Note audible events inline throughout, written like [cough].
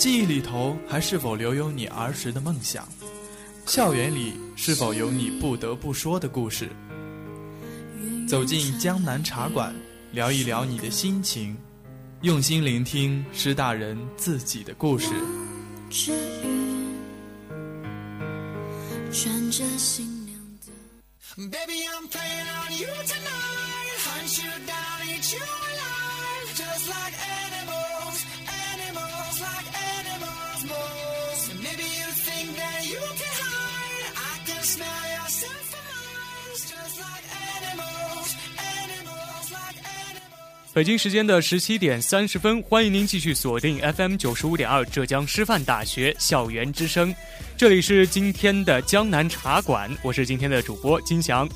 记忆里头还是否留有你儿时的梦想？校园里是否有你不得不说的故事？走进江南茶馆，聊一聊你的心情，用心聆听师大人自己的故事。穿着新娘。Baby, I'm playing on you tonight. Hunt you down, eat you alive. Just like animals, 北京时间的十七点三十分，欢迎您继续锁定 FM 九十五点二浙江师范大学校园之声。这里是今天的江南茶馆，我是今天的主播金翔。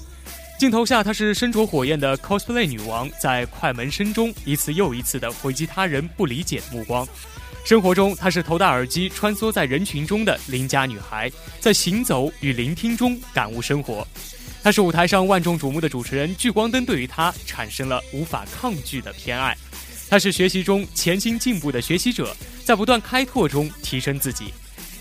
镜头下，她是身着火焰的 cosplay 女王，在快门声中一次又一次的回击他人不理解的目光。生活中，她是头戴耳机穿梭在人群中的邻家女孩，在行走与聆听中感悟生活。她是舞台上万众瞩目的主持人，聚光灯对于她产生了无法抗拒的偏爱。她是学习中潜心进步的学习者，在不断开拓中提升自己。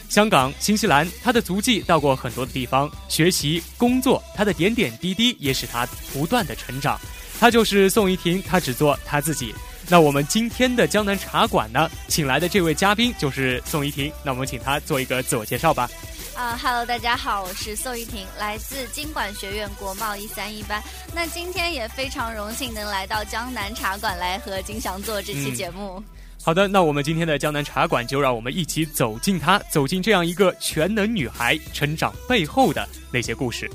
香港、新西兰，她的足迹到过很多的地方，学习、工作，她的点点滴滴也使她不断的成长。她就是宋怡婷，她只做她自己。那我们今天的江南茶馆呢，请来的这位嘉宾就是宋怡婷。那我们请她做一个自我介绍吧。啊哈喽，大家好，我是宋怡婷，来自经管学院国贸一三一班。那今天也非常荣幸能来到江南茶馆来和金祥做这期节目。好的，那我们今天的江南茶馆就让我们一起走进她，走进这样一个全能女孩成长背后的那些故事。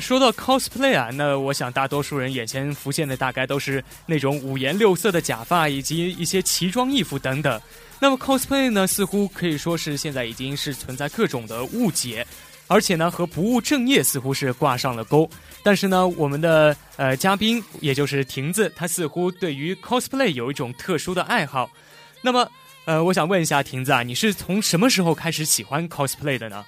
说到 cosplay 啊，那我想大多数人眼前浮现的大概都是那种五颜六色的假发以及一些奇装异服等等。那么 cosplay 呢，似乎可以说是现在已经是存在各种的误解，而且呢和不务正业似乎是挂上了钩。但是呢，我们的呃嘉宾也就是亭子，他似乎对于 cosplay 有一种特殊的爱好。那么呃，我想问一下亭子啊，你是从什么时候开始喜欢 cosplay 的呢？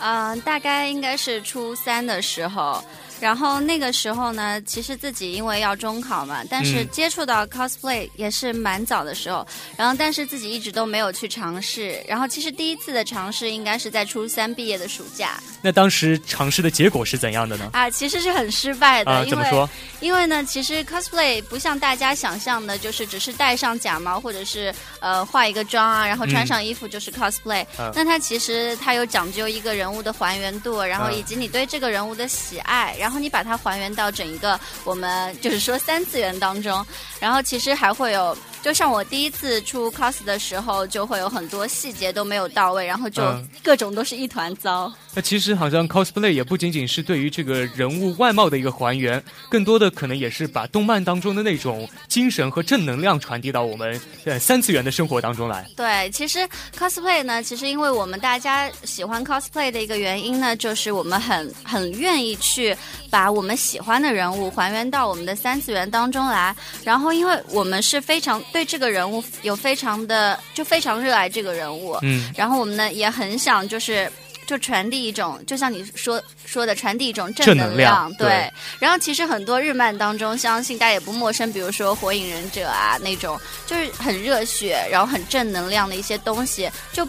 嗯，大概应该是初三的时候。然后那个时候呢，其实自己因为要中考嘛，但是接触到 cosplay 也是蛮早的时候。然后但是自己一直都没有去尝试。然后其实第一次的尝试应该是在初三毕业的暑假。那当时尝试的结果是怎样的呢？啊，其实是很失败的。啊，怎么说？因为呢，其实 cosplay 不像大家想象的，就是只是戴上假毛或者是呃化一个妆啊，然后穿上衣服就是 cosplay。那它其实它有讲究一个人物的还原度，然后以及你对这个人物的喜爱，然后你把它还原到整一个我们就是说三次元当中，然后其实还会有。就像我第一次出 cos 的时候，就会有很多细节都没有到位，然后就各种都是一团糟。那其实好像 cosplay 也不仅仅是对于这个人物外貌的一个还原，更多的可能也是把动漫当中的那种精神和正能量传递到我们呃三次元的生活当中来。对，其实 cosplay 呢，其实因为我们大家喜欢 cosplay 的一个原因呢，就是我们很很愿意去把我们喜欢的人物还原到我们的三次元当中来，然后因为我们是非常。对这个人物有非常的就非常热爱这个人物，嗯，然后我们呢也很想就是就传递一种，就像你说说的传递一种正能量，对。然后其实很多日漫当中，相信大家也不陌生，比如说《火影忍者》啊那种，就是很热血，然后很正能量的一些东西，就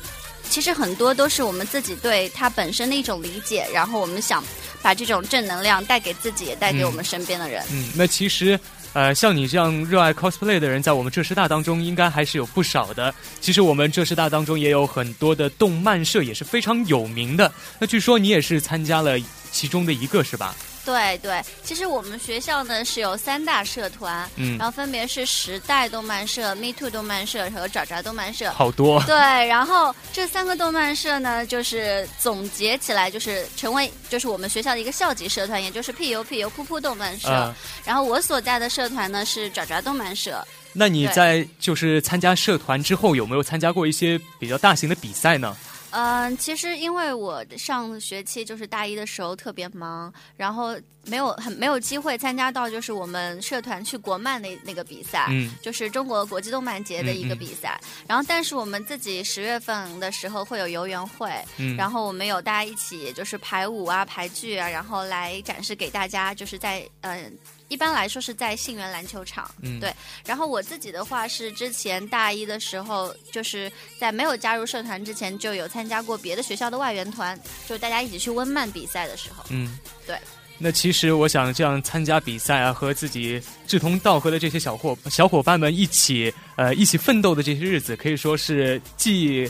其实很多都是我们自己对它本身的一种理解，然后我们想把这种正能量带给自己，也带给我们身边的人。嗯，那其实。呃，像你这样热爱 cosplay 的人，在我们浙师大当中应该还是有不少的。其实我们浙师大当中也有很多的动漫社，也是非常有名的。那据说你也是参加了其中的一个，是吧？对对，其实我们学校呢是有三大社团，嗯，然后分别是时代动漫社、Me Too 动漫社和爪爪动漫社，好多。对，然后这三个动漫社呢，就是总结起来就是成为就是我们学校的一个校级社团，也就是 PU PU 噗噗动漫社。然后我所在的社团呢是爪爪动漫社。那你在就是参加社团之后，有没有参加过一些比较大型的比赛呢？嗯，其实因为我上学期就是大一的时候特别忙，然后没有很没有机会参加到就是我们社团去国漫的那个比赛，嗯，就是中国国际动漫节的一个比赛。然后，但是我们自己十月份的时候会有游园会，嗯，然后我们有大家一起就是排舞啊、排剧啊，然后来展示给大家，就是在嗯。一般来说是在信源篮球场，嗯，对。然后我自己的话是之前大一的时候，就是在没有加入社团之前就有参加过别的学校的外援团，就是大家一起去温曼比赛的时候，嗯，对。那其实我想这样参加比赛啊，和自己志同道合的这些小伙小伙伴们一起，呃，一起奋斗的这些日子，可以说是既。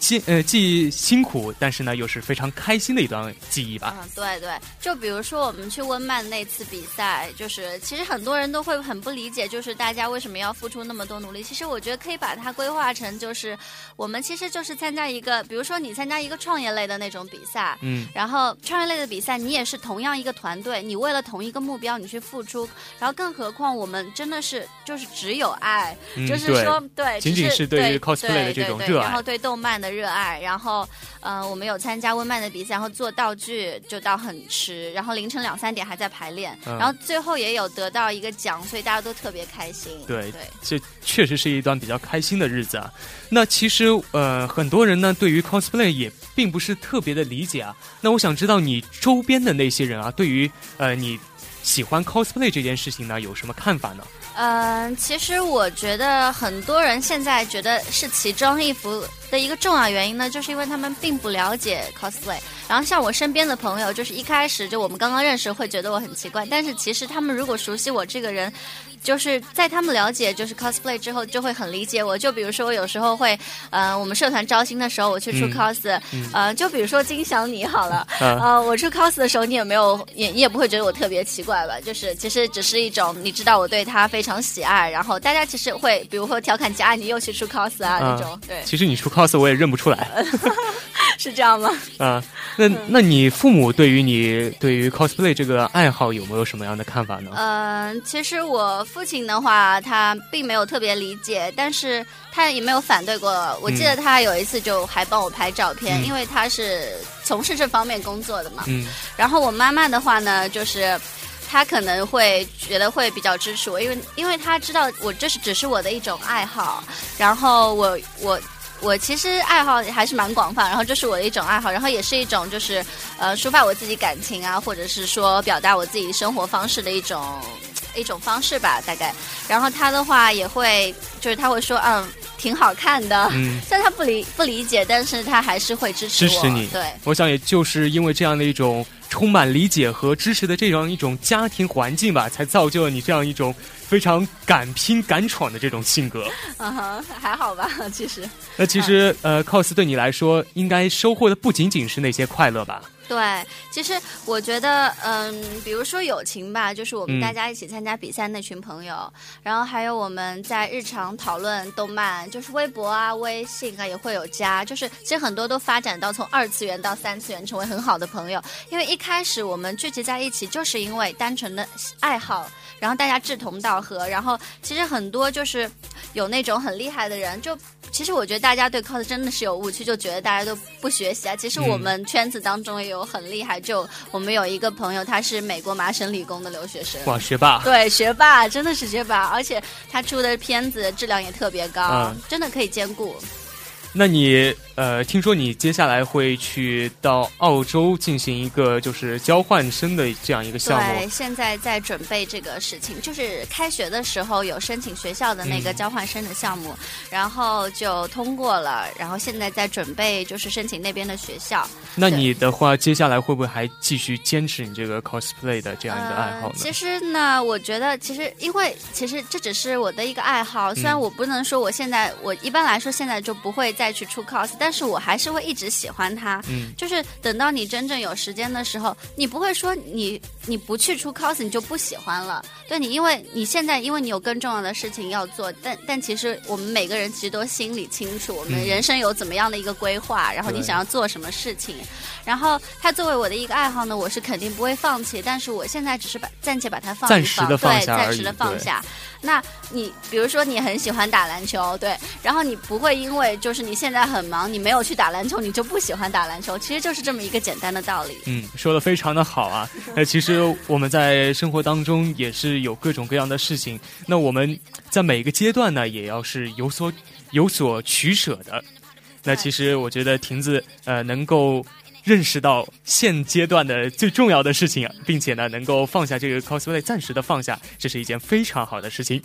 辛呃既辛苦，但是呢又是非常开心的一段记忆吧。嗯，对对，就比如说我们去温曼那次比赛，就是其实很多人都会很不理解，就是大家为什么要付出那么多努力。其实我觉得可以把它规划成，就是我们其实就是参加一个，比如说你参加一个创业类的那种比赛，嗯，然后创业类的比赛你也是同样一个团队，你为了同一个目标你去付出，然后更何况我们真的是就是只有爱，就是说对，仅仅是对于 cosplay 的这种热爱，然后对动漫的。热爱，然后，嗯，我们有参加温曼的比赛，然后做道具就到很迟，然后凌晨两三点还在排练，然后最后也有得到一个奖，所以大家都特别开心。对对，这确实是一段比较开心的日子啊。那其实，呃，很多人呢对于 cosplay 也并不是特别的理解啊。那我想知道你周边的那些人啊，对于呃你喜欢 cosplay 这件事情呢，有什么看法呢？嗯，其实我觉得很多人现在觉得是奇装异服的一个重要原因呢，就是因为他们并不了解 cosplay。然后像我身边的朋友，就是一开始就我们刚刚认识会觉得我很奇怪，但是其实他们如果熟悉我这个人。就是在他们了解就是 cosplay 之后，就会很理解我。就比如说，我有时候会，呃，我们社团招新的时候，我去出 cos，呃，就比如说金祥你好了，呃，我出 cos 的时候，你也没有，也你也不会觉得我特别奇怪吧？就是其实只是一种，你知道我对他非常喜爱，然后大家其实会，比如说调侃佳，你又去出 cos 啊那种。对，其实你出 cos 我也认不出来，[laughs] 是这样吗？啊，那那你父母对于你对于 cosplay 这个爱好有没有什么样的看法呢？嗯，其实我。父亲的话，他并没有特别理解，但是他也没有反对过。我记得他有一次就还帮我拍照片，因为他是从事这方面工作的嘛。嗯。然后我妈妈的话呢，就是她可能会觉得会比较支持我，因为因为她知道我这是只是我的一种爱好。然后我我我其实爱好还是蛮广泛，然后这是我的一种爱好，然后也是一种就是呃抒发我自己感情啊，或者是说表达我自己生活方式的一种。一种方式吧，大概。然后他的话也会，就是他会说，嗯，挺好看的。嗯，[laughs] 虽然他不理不理解，但是他还是会支持支持你。对，我想也就是因为这样的一种充满理解和支持的这样一种家庭环境吧，才造就了你这样一种非常敢拼敢闯的这种性格。[laughs] 嗯哼，还好吧，其实。那其实呃，cos 对你来说，应该收获的不仅仅是那些快乐吧。对，其实我觉得，嗯，比如说友情吧，就是我们大家一起参加比赛那群朋友，然后还有我们在日常讨论动漫，就是微博啊、微信啊也会有加，就是其实很多都发展到从二次元到三次元，成为很好的朋友。因为一开始我们聚集在一起，就是因为单纯的爱好。然后大家志同道合，然后其实很多就是有那种很厉害的人，就其实我觉得大家对 cos 真的是有误区，就觉得大家都不学习啊。其实我们圈子当中也有很厉害，就我们有一个朋友，他是美国麻省理工的留学生，哇，学霸，对，学霸真的是学霸，而且他出的片子质量也特别高，真的可以兼顾。那你呃，听说你接下来会去到澳洲进行一个就是交换生的这样一个项目？对，现在在准备这个事情，就是开学的时候有申请学校的那个交换生的项目，然后就通过了，然后现在在准备就是申请那边的学校。那你的话，接下来会不会还继续坚持你这个 cosplay 的这样一个爱好呢？呃、其实呢，我觉得其实因为其实这只是我的一个爱好，虽然我不能说我现在我一般来说现在就不会再去出 cos，但是我还是会一直喜欢他。嗯，就是等到你真正有时间的时候，你不会说你你不去出 cos 你就不喜欢了。对你，因为你现在因为你有更重要的事情要做，但但其实我们每个人其实都心里清楚，我们人生有怎么样的一个规划，然后你想要做什么事情。然后它作为我的一个爱好呢，我是肯定不会放弃，但是我现在只是把暂且把它放一放对，暂时的放下。那你比如说你很喜欢打篮球，对，然后你不会因为就是你现在很忙，你没有去打篮球，你就不喜欢打篮球，其实就是这么一个简单的道理。嗯，说的非常的好啊。那其实我们在生活当中也是有各种各样的事情，那我们在每个阶段呢，也要是有所有所取舍的。那其实我觉得亭子呃能够。认识到现阶段的最重要的事情，并且呢，能够放下这个 cosplay，暂时的放下，这是一件非常好的事情。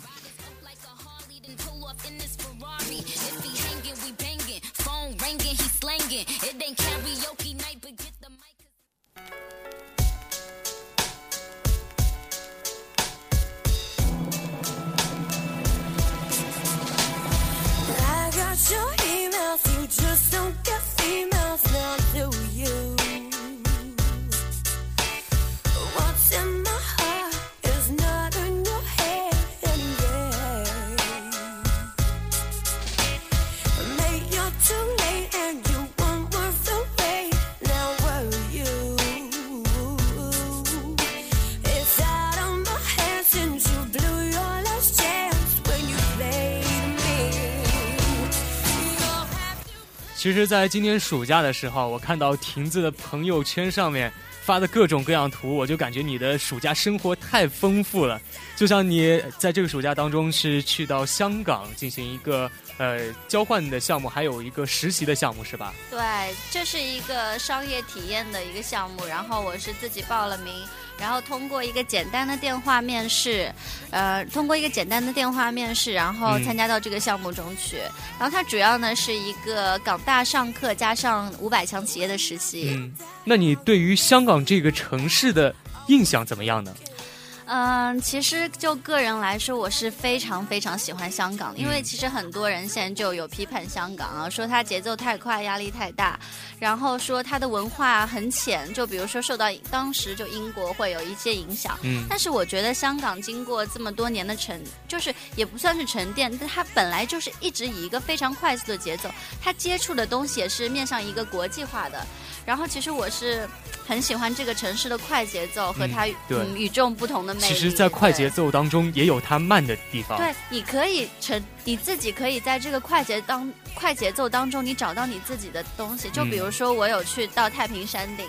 females, you just don't get females, none do you. 其实，在今年暑假的时候，我看到亭子的朋友圈上面发的各种各样图，我就感觉你的暑假生活太丰富了。就像你在这个暑假当中是去到香港进行一个呃交换的项目，还有一个实习的项目，是吧？对，这是一个商业体验的一个项目，然后我是自己报了名。然后通过一个简单的电话面试，呃，通过一个简单的电话面试，然后参加到这个项目中去。然后它主要呢是一个港大上课加上五百强企业的实习。嗯，那你对于香港这个城市的印象怎么样呢？嗯，其实就个人来说，我是非常非常喜欢香港，因为其实很多人现在就有批判香港啊，说它节奏太快，压力太大，然后说它的文化很浅，就比如说受到当时就英国会有一些影响。嗯，但是我觉得香港经过这么多年的沉，就是也不算是沉淀，但它本来就是一直以一个非常快速的节奏，它接触的东西也是面向一个国际化的。然后其实我是很喜欢这个城市的快节奏和它嗯与众不同的魅力。其实，在快节奏当中也有它慢的地方。对，你可以成你自己可以在这个快节当快节奏当中，你找到你自己的东西。就比如说，我有去到太平山顶，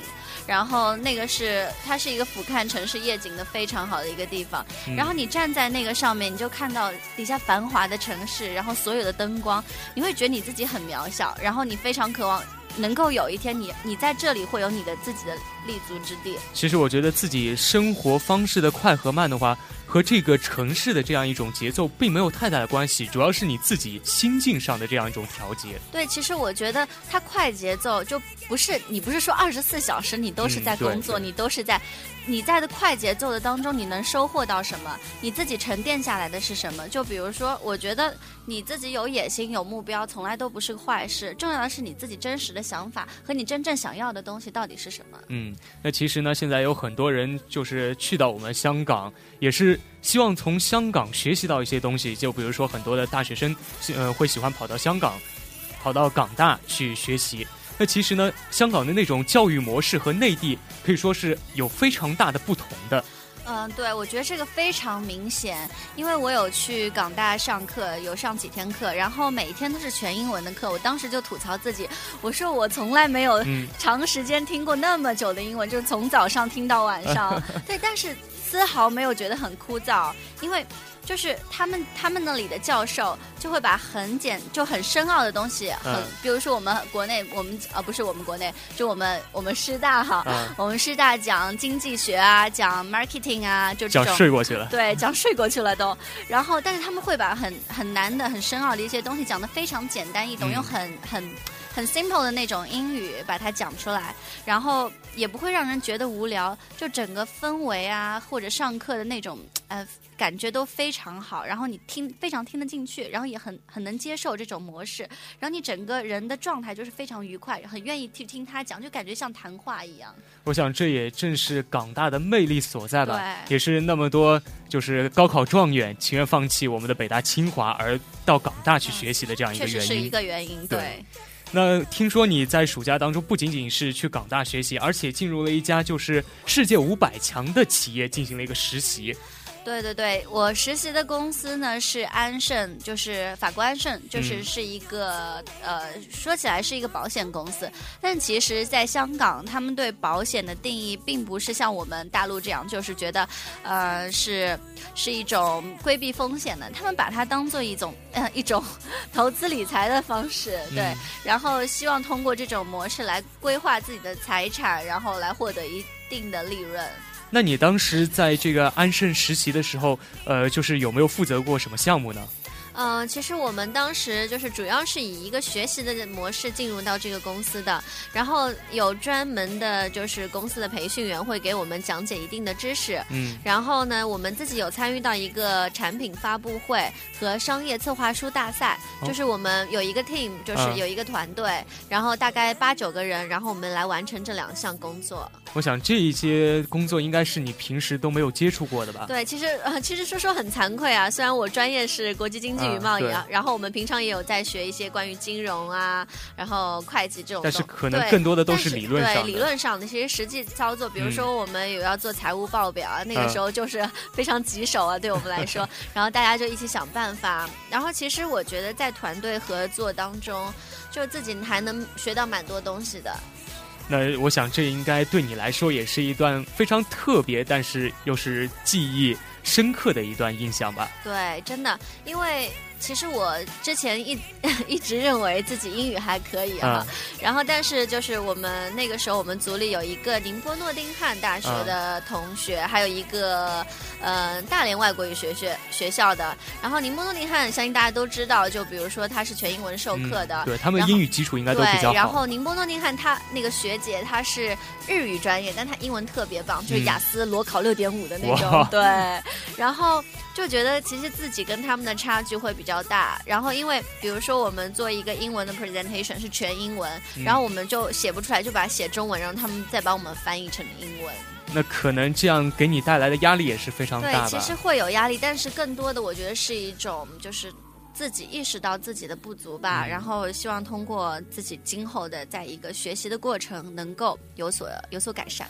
然后那个是它是一个俯瞰城市夜景的非常好的一个地方。然后你站在那个上面，你就看到底下繁华的城市，然后所有的灯光，你会觉得你自己很渺小，然后你非常渴望。能够有一天你你在这里会有你的自己的立足之地。其实我觉得自己生活方式的快和慢的话，和这个城市的这样一种节奏并没有太大的关系，主要是你自己心境上的这样一种调节。对，其实我觉得它快节奏就不是你不是说二十四小时你都是在工作，你都是在你在的快节奏的当中，你能收获到什么？你自己沉淀下来的是什么？就比如说，我觉得你自己有野心、有目标，从来都不是个坏事。重要的是你自己真实的想法和你真正想要的东西到底是什么。嗯，那其实呢，现在有很多人就是去到我们香港，也是希望从香港学习到一些东西。就比如说，很多的大学生，呃，会喜欢跑到香港，跑到港大去学习。那其实呢，香港的那种教育模式和内地可以说是有非常大的不同的。嗯，对，我觉得这个非常明显，因为我有去港大上课，有上几天课，然后每一天都是全英文的课。我当时就吐槽自己，我说我从来没有长时间听过那么久的英文，就是从早上听到晚上。[laughs] 对，但是丝毫没有觉得很枯燥，因为就是他们他们那里的教授就会把很简就很深奥的东西，很、嗯比如说我们国内我们啊不是我们国内，就我们我们师大哈，嗯我们师大讲经济学啊，讲 marketing 啊，就这讲种睡过去了。对，讲睡过去了都。然后，但是他们会把很很难的、很深奥的一些东西讲得非常简单易懂，嗯用很很很 simple 的那种英语把它讲出来，然后也不会让人觉得无聊，就整个氛围啊，或者上课的那种呃感觉都非常好，然后你听非常听得进去，然后也很很能接受这种模式，然后你整个人的状态就是非常愉快，很愿意去听他讲，就感觉像谈话一样。我想这也正是港大的魅力所在吧，也是那么多就是高考状元情愿放弃我们的北大清华而到港大去学习的这样一个原因确实是一。个原因，对对。那听说你在暑假当中不仅仅是去港大学习，而且进入了一家就是世界五百强的企业进行了一个实习。对对对，我实习的公司呢是安盛，就是法国安盛，就是嗯。是一个、呃，说起来是一个保险公司，但其实在香港，他们对保险的定义并不是像我们大陆这样，就是觉得呃是是一种规避风险的，他们把它当做一种呃一种 [laughs] 投资理财的方式，对，嗯。然后希望通过这种模式来规划自己的财产，然后来获得一定的利润。那你当时在这个安盛实习的时候，呃，就是有没有负责过什么项目呢？嗯，其实我们当时就是主要是以一个学习的模式进入到这个公司的，然后有专门的就是公司的培训员会给我们讲解一定的知识，嗯，然后呢，我们自己有参与到一个产品发布会和商业策划书大赛，哦就是我们有一个 team，就是嗯有一个团队，然后大概八九个人，然后我们来完成这两项工作。我想这一些工作应该是你平时都没有接触过的吧？对，其实呃，其实说说很惭愧啊，虽然我专业是国际经济与贸易啊，啊然后我们平常也有在学一些关于金融啊，然后会计这种东，但是可能更多的都是是理论上的。对理论上的，其实实际操作，比如说我们有要做财务报表啊，那个嗯时候就是 [laughs] 非常棘手啊，对我们来说。[laughs] 然后大家就一起想办法。然后其实我觉得在团队合作当中，就自己还能学到蛮多东西的。那我想这应该对你来说也是一段非常特别，但是又是记忆深刻的一段印象吧。对，真的，因为其实我之前一 [laughs] 一直认为自己英语还可以哈，然后但是就是我们那个时候我们组里有一个宁波诺丁汉大学的同学，还有一个呃大连外国语学学学校的，然后宁波诺丁汉相信大家都知道，就比如说他是全英文授课的，嗯对他们英语基础应该都比较对，然。后宁波诺丁汉他那个学姐她是日语专业，但她英文特别棒，就是嗯雅思裸考六点五的那哇种。对，然后就觉得其实自己跟他们的差距会比较大。然后因为比如说我们做一个英文的 presentation 是全英文，嗯然后我们就写不出来，就把它写中文，然后他们再帮我们翻译成英文。那可能这样给你带来的压力也是非常对大，对？其实会有压力，但是更多的我觉得是一种就是。自己意识到自己的不足吧，嗯然后希望通过自己今后的在一个学习的过程，能够有所有所改善。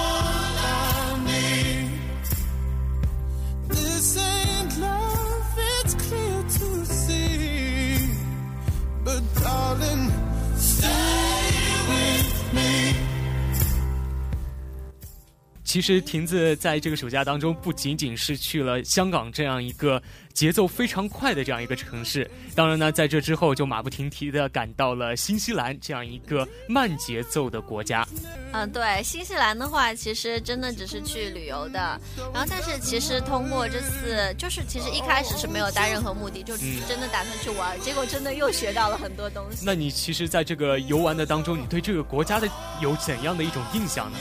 其实亭子在这个暑假当中，不仅仅是去了香港这样一个节奏非常快的这样一个城市，当然呢，在这之后就马不停蹄的赶到了新西兰这样一个慢节奏的国家。嗯，对，新西兰的话，其实真的只是去旅游的，然后但是其实通过这次，就是其实一开始是没有带任何目的，就嗯真的打算去玩，结果真的又学到了很多东西。那你其实在这个游玩的当中，你对这个国家的有怎样的一种印象呢？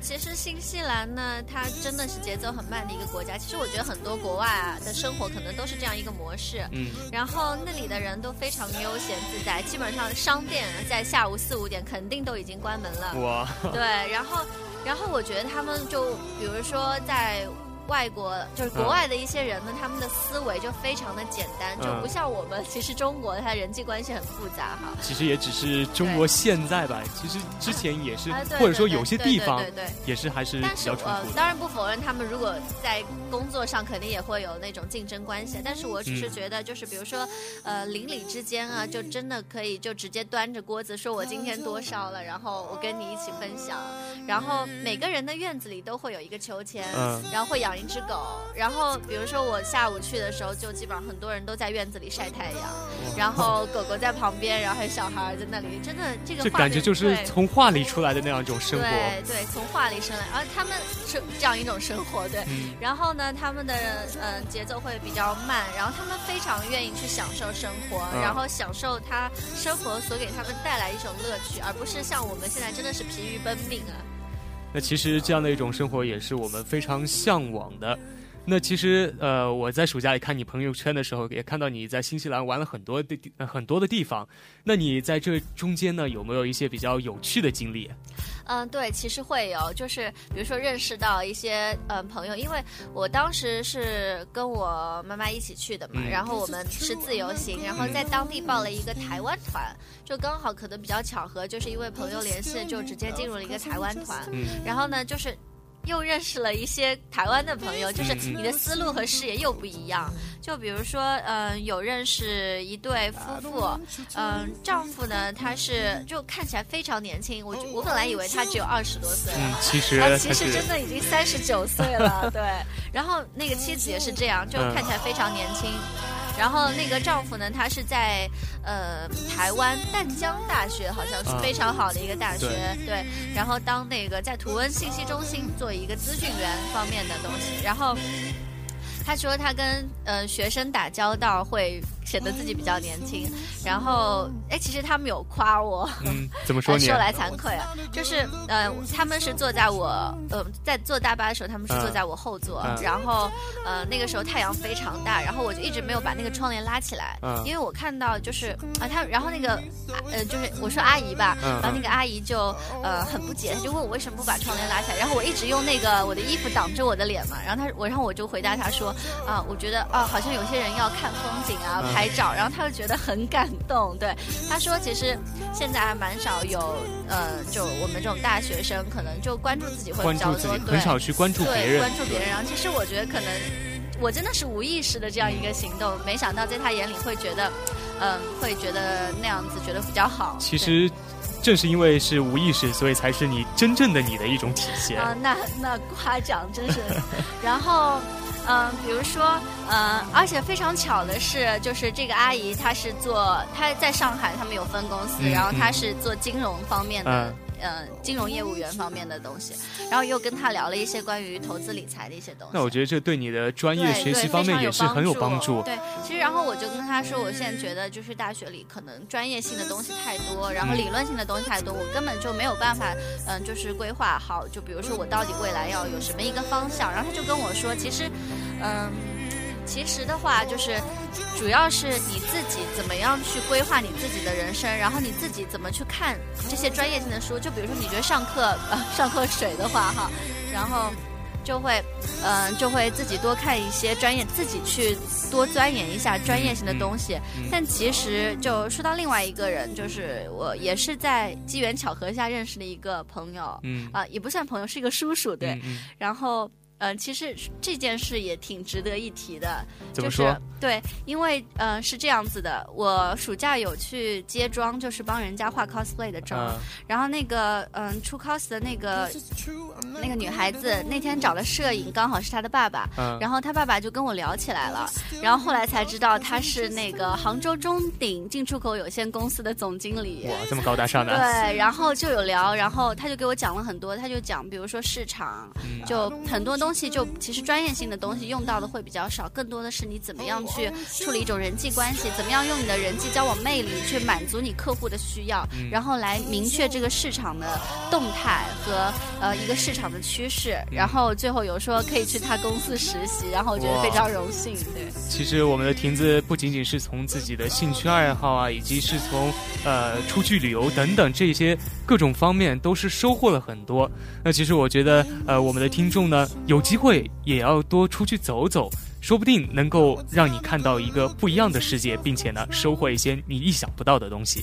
其实新西兰呢，它真的是节奏很慢的一个国家。其实我觉得很多国外啊的生活可能都是这样一个模式。嗯，然后那里的人都非常悠闲自在，基本上商店在下午四五点肯定都已经关门了。哇，对，然后，然后我觉得他们就比如说在。外国就是国外的一些人呢，他们的思维就非常的简单，就不像我们。其实中国它人际关系很复杂哈。其实也只是中国现在吧，其实之前也是，或者说有些地方对对也是还是比较淳朴。当然不否认他们如果在工作上肯定也会有那种竞争关系，但是我只是觉得就是比如说呃邻里之间啊，就真的可以就直接端着锅子说我今天多烧了，然后我跟你一起分享。然后每个人的院子里都会有一个秋千，然后会养。一只狗，然后比如说我下午去的时候，就基本上很多人都在院子里晒太阳，然后狗狗在旁边，然后还有小孩在那里，真的这个感觉就是从画里出来的那样一种生活。对对，从画里生来，而他们是这样一种生活，对。然后呢，他们的嗯节奏会比较慢，然后他们非常愿意去享受生活，然后享受他生活所给他们带来一种乐趣，而不是像我们现在真的是疲于奔命啊。那其实这样的一种生活也是我们非常向往的。那其实呃，我在暑假里看你朋友圈的时候，也看到你在新西兰玩了很多的地很多的地方。那你在这中间呢，有没有一些比较有趣的经历？嗯，对，其实会有，就是比如说认识到一些嗯朋友，因为我当时是跟我妈妈一起去的嘛，然后我们是自由行，然后在当地报了一个台湾团，就刚好可能比较巧合，就是因为朋友联系，就直接进入了一个台湾团，然后呢，就是。又认识了一些台湾的朋友，就是你的思路和视野又不一样。就比如说，嗯，有认识一对夫妇，嗯，丈夫呢，他是就看起来非常年轻，我我本来以为他只有二十多岁，嗯，其实他其实真的已经三十九岁了，对。然后那个妻子也是这样，就看起来非常年轻。然后那个丈夫呢，他是在呃台湾淡江大学，好像是非常好的一个大学，对。然后当那个在图文信息中心做一个资讯员方面的东西，然后他说他跟呃学生打交道会。显得自己比较年轻，然后哎，其实他们有夸我，怎么说你？说来惭愧啊，就是呃，他们是坐在我呃在坐大巴的时候，他们是坐在我后座，然后呃那个时候太阳非常大，然后我就一直没有把那个窗帘拉起来，因为我看到就是啊他，然后那个呃就是我说阿姨吧，然后那个阿姨就呃很不解，就问我为什么不把窗帘拉起来，然后我一直用那个我的衣服挡着我的脸嘛，然后他我然后我就回答他说啊，我觉得啊好像有些人要看风景啊。拍照，然后他就觉得很感动。对，他说其实现在还蛮少有，呃，就我们这种大学生，可能就关注自己会比较多，很少去关注别人。关注别人，然后其实我觉得可能我真的是无意识的这样一个行动，没想到在他眼里会觉得，嗯，会觉得那样子觉得比较好。其实正是因为是无意识，所以才是你真正的你的一种体现啊。那那夸奖真是，[laughs] 然后。嗯，比如说，嗯，而且非常巧的是，就是这个阿姨她是做，她在上海，他们有分公司，然后她是做金融方面的。呃，金融业务员方面的东西，然后又跟他聊了一些关于投资理财的一些东西。那我觉得这对你的专业学习方面也是很有帮助。对，其实然后我就跟他说，我现在觉得就是大学里可能专业性的东西太多，然后理论性的东西太多，我根本就没有办法，嗯，就是规划好。就比如说我到底未来要有什么一个方向，然后他就跟我说，其实，嗯。其实的话，就是主要是你自己怎么样去规划你自己的人生，然后你自己怎么去看这些专业性的书。就比如说，你觉得上课呃上课水的话哈，然后就会嗯就会自己多看一些专业，自己去多钻研一下专业性的东西。但其实就说到另外一个人，就是我也是在机缘巧合下认识的一个朋友，嗯啊也不算朋友，是一个叔叔对，然后。嗯，其实这件事也挺值得一提的，就是对，因为呃是这样子的，我暑假有去接妆，就是帮人家画 cosplay 的妆，然后那个嗯出 cos 的那个那个女孩子那天找的摄影刚好是她的爸爸，然后她爸爸就跟我聊起来了，然后后来才知道他是那个杭州中鼎进出口有限公司的总经理，哇，这么高大上的，对，然后就有聊，然后他就给我讲了很多，他就讲，比如说市场，就很多东。东西就其实专业性的东西用到的会比较少，更多的是你怎么样去处理一种人际关系，怎么样用你的人际交往魅力去满足你客户的需要，然后来明确这个市场的动态和呃一个市场的趋势，然后最后有说可以去他公司实习，然后我觉得非常荣幸。对，其实我们的亭子不仅仅是从自己的兴趣爱好啊，以及是从呃出去旅游等等这些各种方面，都是收获了很多。那其实我觉得，呃，我们的听众呢，有有机会也要多出去走走，说不定能够让你看到一个不一样的世界，并且呢，收获一些你意想不到的东西。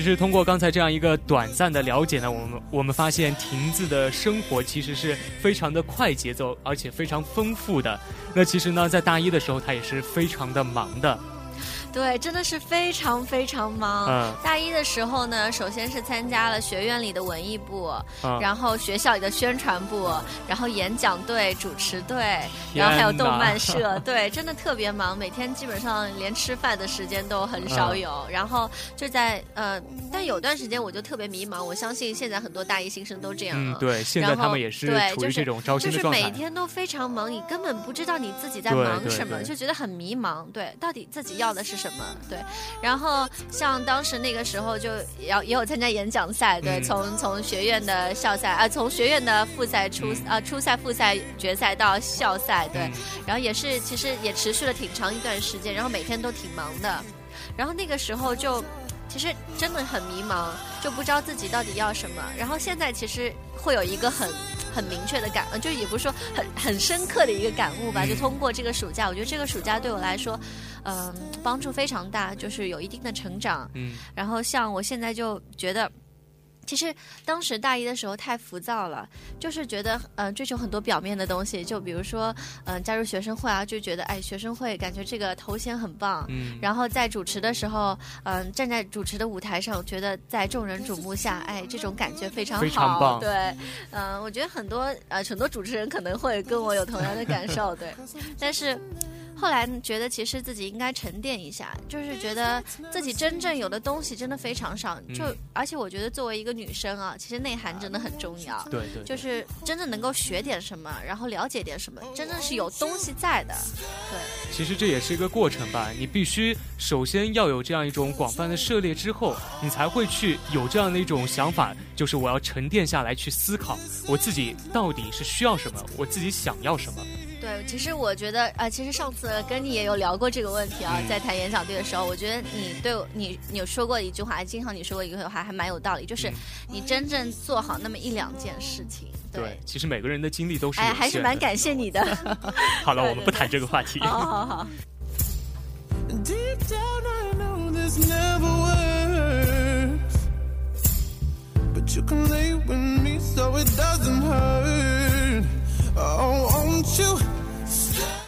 其实通过刚才这样一个短暂的了解呢，我们我们发现亭子的生活其实是非常的快节奏，而且非常丰富的。那其实呢，在大一的时候，他也是非常的忙的。对，真的是非常非常忙。嗯大一的时候呢，首先是参加了学院里的文艺部，嗯然后学校里的宣传部，然后演讲队、主持队，然后还有动漫社，[laughs] 对，真的特别忙，每天基本上连吃饭的时间都很少有。然后就在呃，但有段时间我就特别迷茫，我相信现在很多大一新生都这样对，现在他们也是对就是处于这种招新就是。每天都非常忙，你根本不知道你自己在忙什么，就觉得很迷茫。对，到底自己要的是什么？对，然后像当时那个时候就也要也有参加演讲赛，对，嗯从从学院的校赛啊、从学院的复赛初嗯啊、初赛、复赛、决赛到校赛，对，嗯然后也是其实也持续了挺长一段时间，然后每天都挺忙的，然后那个时候就。其实真的很迷茫，就不知道自己到底要什么。然后现在其实会有一个很很明确的感，呃就也不是说很很深刻的一个感悟吧。嗯就通过这个暑假，我觉得这个暑假对我来说，嗯、帮助非常大，就是有一定的成长。嗯然后像我现在就觉得。其实当时大一的时候太浮躁了，就是觉得嗯、呃追求很多表面的东西，就比如说嗯、呃加入学生会啊，就觉得哎学生会感觉这个头衔很棒，嗯，然后在主持的时候，嗯、站在主持的舞台上，我觉得在众人瞩目下，哎，这种感觉非常好。非常棒对，嗯、我觉得很多呃很多主持人可能会跟我有同样的感受，对。但是后来觉得其实自己应该沉淀一下，就是觉得自己真正有的东西真的非常少，就、嗯而且我觉得作为一个女生啊，其实内涵真的很重要。对对，就是真正能够学点什么，然后了解点什么，真正是有东西在的。对，其实这也是一个过程吧。你必须首先要有这样一种广泛的涉猎之后，你才会去有这样的一种想法，就是我要沉淀下来去思考我自己到底是需要什么，我自己想要什么。对，其实我觉得，呃，其实上次跟你也有聊过这个问题啊，嗯在谈演讲队的时候，我觉得你对你你有说过一句话，经常你说过一句话还蛮有道理，就是嗯你真正做好那么一两件事情。对，其实每个人的精力都是哎，还是蛮感谢你的。[laughs] 好了，我们不谈这个话题。好好好。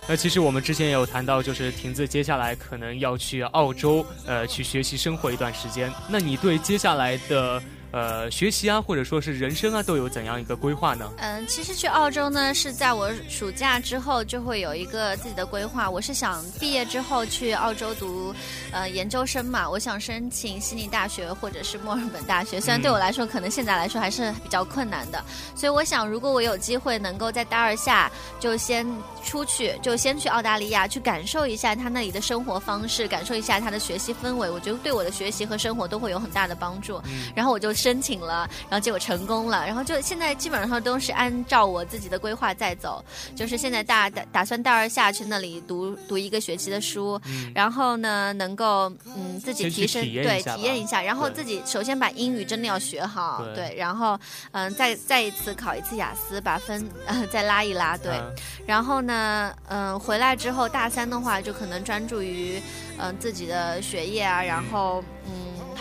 那其实我们之前也有谈到，就是婷子接下来可能要去澳洲，呃，去学习生活一段时间。那你对接下来的呃学习啊，或者说是人生啊，都有怎样一个规划呢？嗯，其实去澳洲呢是在我暑假之后就会有一个自己的规划。我是想毕业之后去澳洲读呃研究生嘛，我想申请悉尼大学或者是墨尔本大学。虽然对我来说，可能现在来说还是比较困难的，所以我想，如果我有机会能够在大二下就先出去，就先去澳大利亚去感受一下他那里的生活方式，感受一下他的学习氛围，我觉得对我的学习和生活都会有很大的帮助。然后我就申请了，然后结果成功了，然后就现在基本上都是按照我自己的规划在走，就是现在大打打算大二下去那里读读一个学期的书，然后呢能够嗯自己提升体对体验一下，然后自己首先把英语真的要学好，对。对，然后嗯再再一次考一次雅思，把分呃 [laughs] 再拉一拉，对，嗯然后呢，嗯、回来之后大三的话，就可能专注于嗯、自己的学业啊，然后嗯，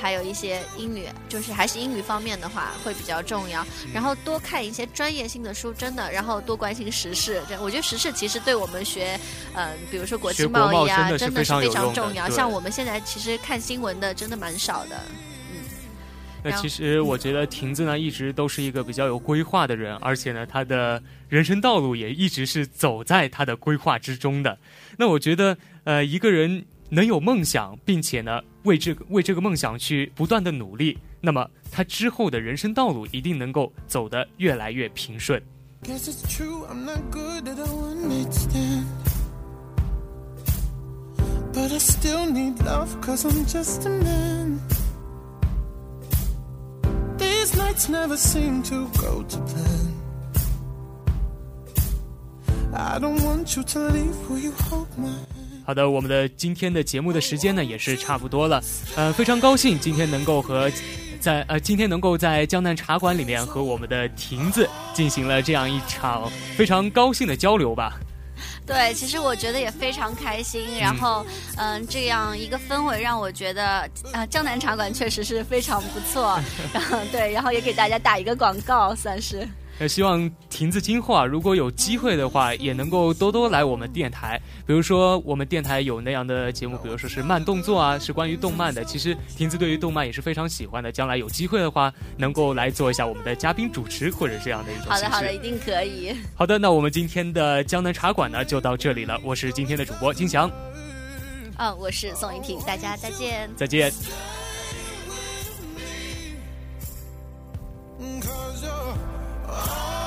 还有一些英语，就是还是英语方面的话会比较重要。然后多看一些专业性的书，真的，然后多关心时事。这我觉得时事其实对我们学，呃，比如说国际贸易啊，真的是非常重要。像我们现在其实看新闻的真的蛮少的。那其实我觉得亭子呢一直都是一个比较有规划的人，而且呢他的人生道路也一直是走在他的规划之中的。那我觉得，呃，一个人能有梦想，并且呢为这个为这个梦想去不断的努力，那么他之后的人生道路一定能够走得越来越平顺。But I still need love, cause I'm just a man. These nights never seem to go to plan. I don't want you to leave. Will you hold my 好的，我们的今天的节目的时间呢也是差不多了，呃，非常高兴今天能够和在呃今天能够在江南茶馆里面和我们的亭子进行了这样一场非常高兴的交流吧。对，其实我觉得也非常开心。然后，嗯，这样一个氛围让我觉得，啊，江南茶馆确实是非常不错。[laughs] 然后，对，然后也给大家打一个广告，算是。那希望亭子今后啊，如果有机会的话，也能够多多来我们电台。比如说，我们电台有那样的节目，比如说是慢动作啊，是关于动漫的。其实亭子对于动漫也是非常喜欢的。将来有机会的话，能够来做一下我们的嘉宾主持，或者这样的一种形式。好的，好的，一定可以。[laughs] 好的，那我们今天的江南茶馆呢，就到这里了。我是今天的主播金翔。嗯，我是宋云婷，大家再见，再见。Oh.